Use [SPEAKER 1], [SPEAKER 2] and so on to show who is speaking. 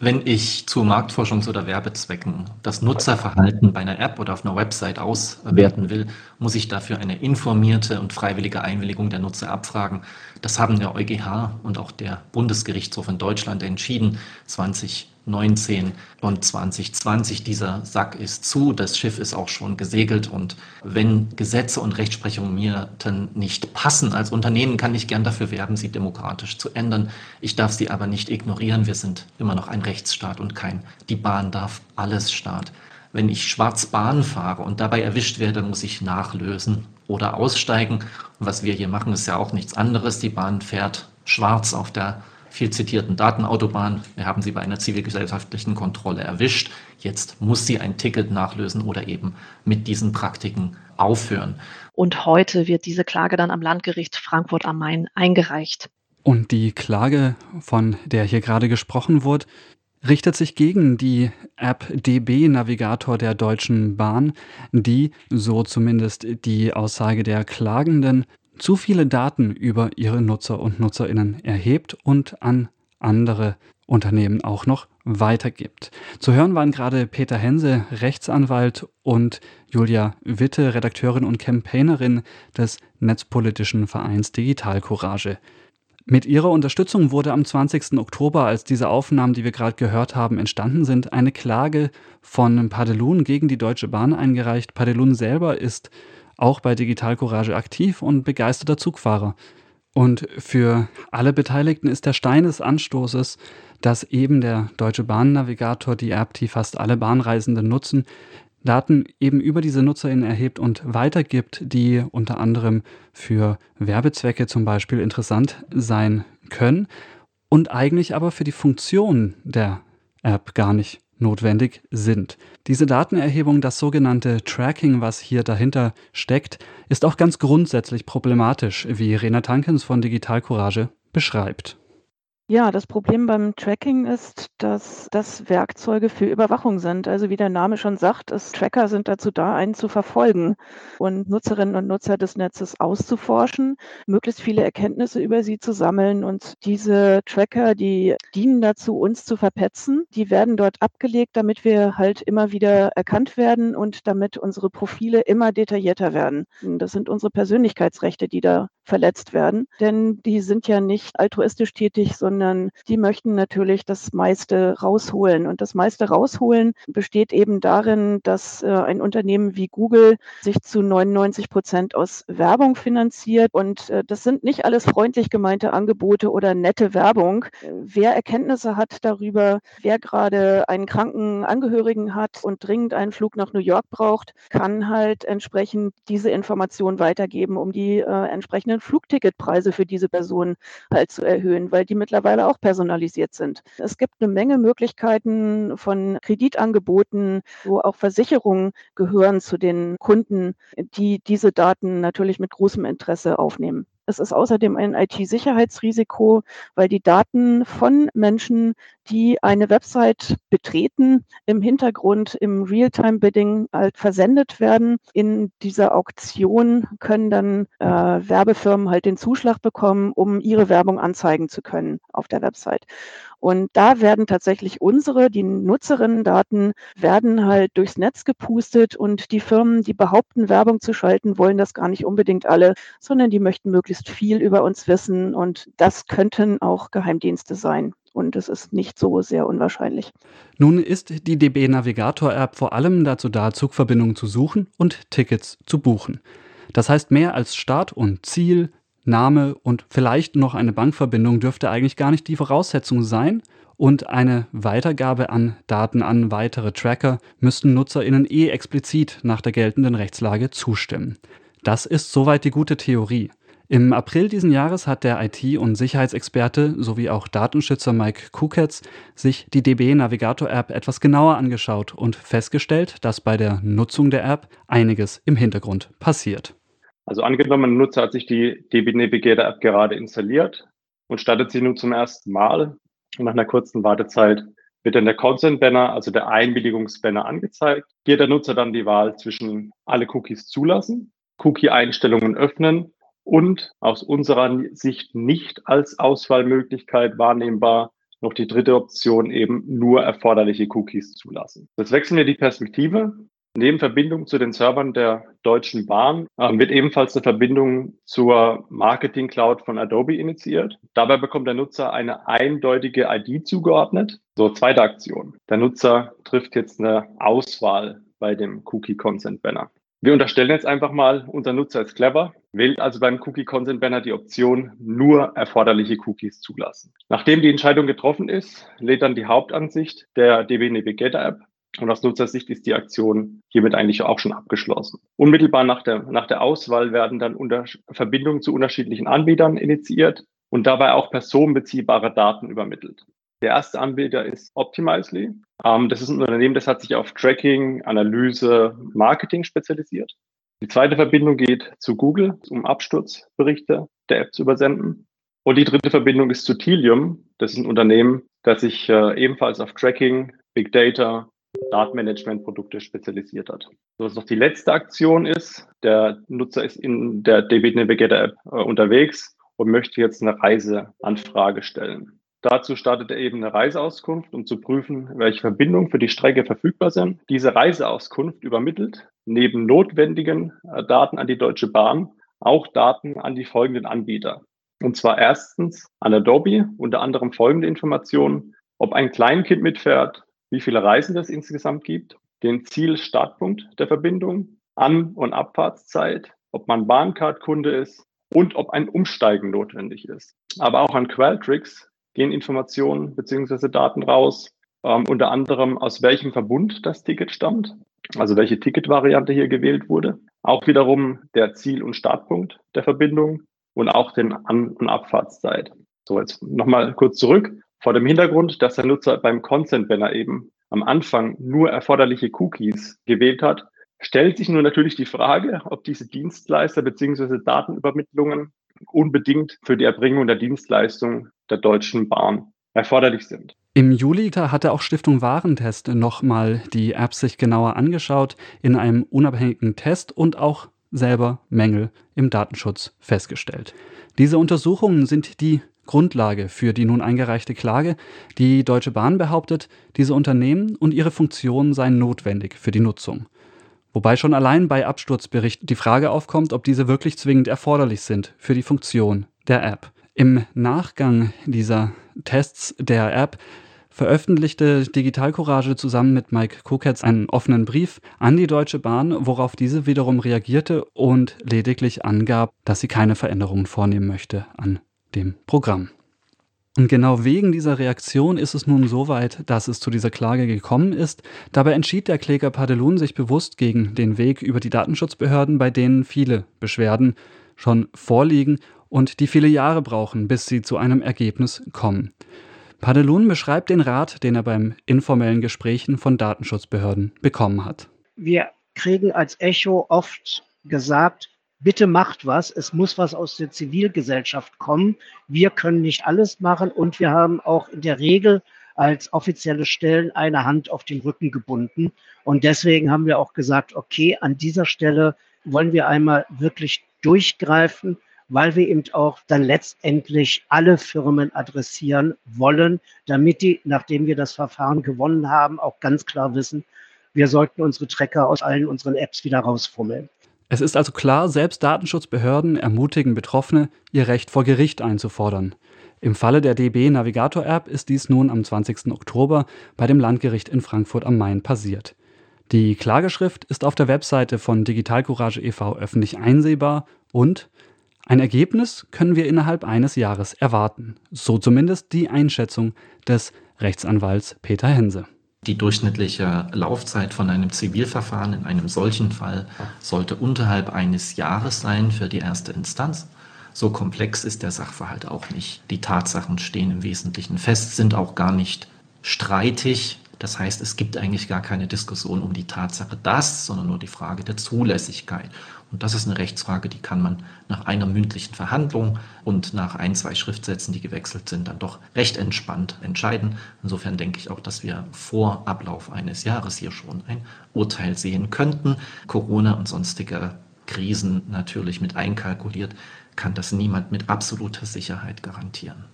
[SPEAKER 1] Wenn ich zu Marktforschungs- oder Werbezwecken das Nutzerverhalten bei einer App oder auf einer Website auswerten will, muss ich dafür eine informierte und freiwillige Einwilligung der Nutzer abfragen. Das haben der EuGH und auch der Bundesgerichtshof in Deutschland entschieden 20 19 und 2020. Dieser Sack ist zu, das Schiff ist auch schon gesegelt und wenn Gesetze und Rechtsprechung mir dann nicht passen als Unternehmen, kann ich gern dafür werben, sie demokratisch zu ändern. Ich darf sie aber nicht ignorieren. Wir sind immer noch ein Rechtsstaat und kein die Bahn darf alles Staat. Wenn ich schwarz Bahn fahre und dabei erwischt werde, muss ich nachlösen oder aussteigen. Und was wir hier machen, ist ja auch nichts anderes. Die Bahn fährt schwarz auf der viel zitierten Datenautobahn. Wir haben sie bei einer zivilgesellschaftlichen Kontrolle erwischt. Jetzt muss sie ein Ticket nachlösen oder eben mit diesen Praktiken aufhören.
[SPEAKER 2] Und heute wird diese Klage dann am Landgericht Frankfurt am Main eingereicht.
[SPEAKER 3] Und die Klage, von der hier gerade gesprochen wurde, richtet sich gegen die App DB Navigator der Deutschen Bahn, die, so zumindest die Aussage der Klagenden, zu viele Daten über ihre Nutzer und Nutzerinnen erhebt und an andere Unternehmen auch noch weitergibt. Zu hören waren gerade Peter Hense, Rechtsanwalt, und Julia Witte, Redakteurin und Campaignerin des netzpolitischen Vereins Digitalcourage. Mit ihrer Unterstützung wurde am 20. Oktober, als diese Aufnahmen, die wir gerade gehört haben, entstanden sind, eine Klage von Padelun gegen die Deutsche Bahn eingereicht. Padelun selber ist auch bei Digital Courage aktiv und begeisterter Zugfahrer. Und für alle Beteiligten ist der Stein des Anstoßes, dass eben der Deutsche Bahnnavigator, die App, die fast alle Bahnreisenden nutzen, Daten eben über diese NutzerInnen erhebt und weitergibt, die unter anderem für Werbezwecke zum Beispiel interessant sein können und eigentlich aber für die Funktion der App gar nicht notwendig sind. Diese Datenerhebung, das sogenannte Tracking, was hier dahinter steckt, ist auch ganz grundsätzlich problematisch, wie Rena Tankens von Digital Courage beschreibt.
[SPEAKER 4] Ja, das Problem beim Tracking ist, dass das Werkzeuge für Überwachung sind. Also wie der Name schon sagt, ist, Tracker sind dazu da, einen zu verfolgen und Nutzerinnen und Nutzer des Netzes auszuforschen, möglichst viele Erkenntnisse über sie zu sammeln. Und diese Tracker, die dienen dazu, uns zu verpetzen. Die werden dort abgelegt, damit wir halt immer wieder erkannt werden und damit unsere Profile immer detaillierter werden. Das sind unsere Persönlichkeitsrechte, die da verletzt werden, denn die sind ja nicht altruistisch tätig, sondern die möchten natürlich das meiste rausholen. Und das meiste rausholen besteht eben darin, dass äh, ein Unternehmen wie Google sich zu 99 Prozent aus Werbung finanziert. Und äh, das sind nicht alles freundlich gemeinte Angebote oder nette Werbung. Wer Erkenntnisse hat darüber, wer gerade einen kranken Angehörigen hat und dringend einen Flug nach New York braucht, kann halt entsprechend diese Information weitergeben, um die äh, entsprechenden eigenen Flugticketpreise für diese Personen halt zu erhöhen, weil die mittlerweile auch personalisiert sind. Es gibt eine Menge Möglichkeiten von Kreditangeboten, wo auch Versicherungen gehören zu den Kunden, die diese Daten natürlich mit großem Interesse aufnehmen. Es ist außerdem ein IT-Sicherheitsrisiko, weil die Daten von Menschen, die eine Website betreten, im Hintergrund im Realtime-Bidding halt versendet werden. In dieser Auktion können dann äh, Werbefirmen halt den Zuschlag bekommen, um ihre Werbung anzeigen zu können auf der Website. Und da werden tatsächlich unsere, die Nutzerinnen-Daten, werden halt durchs Netz gepustet und die Firmen, die behaupten, Werbung zu schalten, wollen das gar nicht unbedingt alle, sondern die möchten möglichst viel über uns wissen und das könnten auch Geheimdienste sein. Und es ist nicht so sehr unwahrscheinlich.
[SPEAKER 3] Nun ist die DB Navigator App vor allem dazu da, Zugverbindungen zu suchen und Tickets zu buchen. Das heißt, mehr als Start und Ziel, Name und vielleicht noch eine Bankverbindung dürfte eigentlich gar nicht die Voraussetzung sein. Und eine Weitergabe an Daten an weitere Tracker müssten NutzerInnen eh explizit nach der geltenden Rechtslage zustimmen. Das ist soweit die gute Theorie. Im April diesen Jahres hat der IT- und Sicherheitsexperte sowie auch Datenschützer Mike Kuketz sich die DB Navigator App etwas genauer angeschaut und festgestellt, dass bei der Nutzung der App einiges im Hintergrund passiert.
[SPEAKER 5] Also angenommen, ein Nutzer hat sich die DB Navigator App gerade installiert und startet sie nun zum ersten Mal. Und nach einer kurzen Wartezeit wird dann der Consent Banner, also der Einwilligungsbanner angezeigt. Hier der Nutzer dann die Wahl zwischen alle Cookies zulassen, Cookie-Einstellungen öffnen und aus unserer Sicht nicht als Auswahlmöglichkeit wahrnehmbar noch die dritte Option eben nur erforderliche Cookies zulassen. Jetzt wechseln wir die Perspektive. Neben Verbindung zu den Servern der Deutschen Bahn äh, wird ebenfalls eine Verbindung zur Marketing Cloud von Adobe initiiert. Dabei bekommt der Nutzer eine eindeutige ID zugeordnet. So, zweite Aktion. Der Nutzer trifft jetzt eine Auswahl bei dem Cookie Consent Banner. Wir unterstellen jetzt einfach mal, unser Nutzer ist clever, wählt also beim Cookie Consent Banner die Option nur erforderliche Cookies zulassen. Nachdem die Entscheidung getroffen ist, lädt dann die Hauptansicht der DB Navigator App und aus Nutzersicht ist die Aktion hiermit eigentlich auch schon abgeschlossen. Unmittelbar nach der, nach der Auswahl werden dann unter Verbindungen zu unterschiedlichen Anbietern initiiert und dabei auch personenbeziehbare Daten übermittelt. Der erste Anbieter ist Optimizely. Ähm, das ist ein Unternehmen, das hat sich auf Tracking, Analyse, Marketing spezialisiert. Die zweite Verbindung geht zu Google, um Absturzberichte der App zu übersenden. Und die dritte Verbindung ist zu Telium. Das ist ein Unternehmen, das sich äh, ebenfalls auf Tracking, Big Data, Datenmanagement-Produkte spezialisiert hat. Was noch die letzte Aktion ist, der Nutzer ist in der DB Navigator App äh, unterwegs und möchte jetzt eine Reiseanfrage stellen. Dazu startet er eben eine Reiseauskunft, um zu prüfen, welche Verbindungen für die Strecke verfügbar sind. Diese Reiseauskunft übermittelt neben notwendigen äh, Daten an die Deutsche Bahn auch Daten an die folgenden Anbieter. Und zwar erstens an Adobe, unter anderem folgende Informationen, ob ein Kleinkind mitfährt, wie viele Reisen es insgesamt gibt, den Zielstartpunkt der Verbindung, An- und Abfahrtszeit, ob man Bahncard-Kunde ist und ob ein Umsteigen notwendig ist. Aber auch an Qualtrics gehen Informationen beziehungsweise Daten raus, ähm, unter anderem aus welchem Verbund das Ticket stammt, also welche Ticketvariante hier gewählt wurde. Auch wiederum der Ziel- und Startpunkt der Verbindung und auch den An- und Abfahrtszeit. So, jetzt nochmal kurz zurück. Vor dem Hintergrund, dass der Nutzer beim Consent-Banner eben am Anfang nur erforderliche Cookies gewählt hat, stellt sich nun natürlich die Frage, ob diese Dienstleister beziehungsweise Datenübermittlungen unbedingt für die Erbringung der Dienstleistung der Deutschen Bahn erforderlich sind.
[SPEAKER 3] Im Juli hatte auch Stiftung Warentest nochmal die Apps sich genauer angeschaut in einem unabhängigen Test und auch selber Mängel im Datenschutz festgestellt. Diese Untersuchungen sind die Grundlage für die nun eingereichte Klage. Die Deutsche Bahn behauptet, diese Unternehmen und ihre Funktionen seien notwendig für die Nutzung. Wobei schon allein bei Absturzberichten die Frage aufkommt, ob diese wirklich zwingend erforderlich sind für die Funktion der App. Im Nachgang dieser Tests der App veröffentlichte Digital Courage zusammen mit Mike Koketz einen offenen Brief an die Deutsche Bahn, worauf diese wiederum reagierte und lediglich angab, dass sie keine Veränderungen vornehmen möchte an dem Programm. Und genau wegen dieser Reaktion ist es nun so weit, dass es zu dieser Klage gekommen ist. Dabei entschied der Kläger Padelun sich bewusst gegen den Weg über die Datenschutzbehörden, bei denen viele Beschwerden schon vorliegen und die viele Jahre brauchen, bis sie zu einem Ergebnis kommen. Padelun beschreibt den Rat, den er beim informellen Gesprächen von Datenschutzbehörden bekommen hat.
[SPEAKER 6] Wir kriegen als Echo oft gesagt, bitte macht was, es muss was aus der Zivilgesellschaft kommen. Wir können nicht alles machen und wir haben auch in der Regel als offizielle Stellen eine Hand auf den Rücken gebunden. Und deswegen haben wir auch gesagt, okay, an dieser Stelle wollen wir einmal wirklich durchgreifen weil wir eben auch dann letztendlich alle Firmen adressieren wollen, damit die, nachdem wir das Verfahren gewonnen haben, auch ganz klar wissen, wir sollten unsere Tracker aus allen unseren Apps wieder rausfummeln.
[SPEAKER 3] Es ist also klar, selbst Datenschutzbehörden ermutigen Betroffene, ihr Recht vor Gericht einzufordern. Im Falle der DB Navigator App ist dies nun am 20. Oktober bei dem Landgericht in Frankfurt am Main passiert. Die Klageschrift ist auf der Webseite von Digital Courage e.V. öffentlich einsehbar und ein Ergebnis können wir innerhalb eines Jahres erwarten, so zumindest die Einschätzung des Rechtsanwalts Peter Hense.
[SPEAKER 1] Die durchschnittliche Laufzeit von einem Zivilverfahren in einem solchen Fall sollte unterhalb eines Jahres sein für die erste Instanz. So komplex ist der Sachverhalt auch nicht. Die Tatsachen stehen im Wesentlichen fest, sind auch gar nicht streitig. Das heißt, es gibt eigentlich gar keine Diskussion um die Tatsache das, sondern nur die Frage der Zulässigkeit. Und das ist eine Rechtsfrage, die kann man nach einer mündlichen Verhandlung und nach ein, zwei Schriftsätzen, die gewechselt sind, dann doch recht entspannt entscheiden. Insofern denke ich auch, dass wir vor Ablauf eines Jahres hier schon ein Urteil sehen könnten. Corona und sonstige Krisen natürlich mit einkalkuliert, kann das niemand mit absoluter Sicherheit garantieren.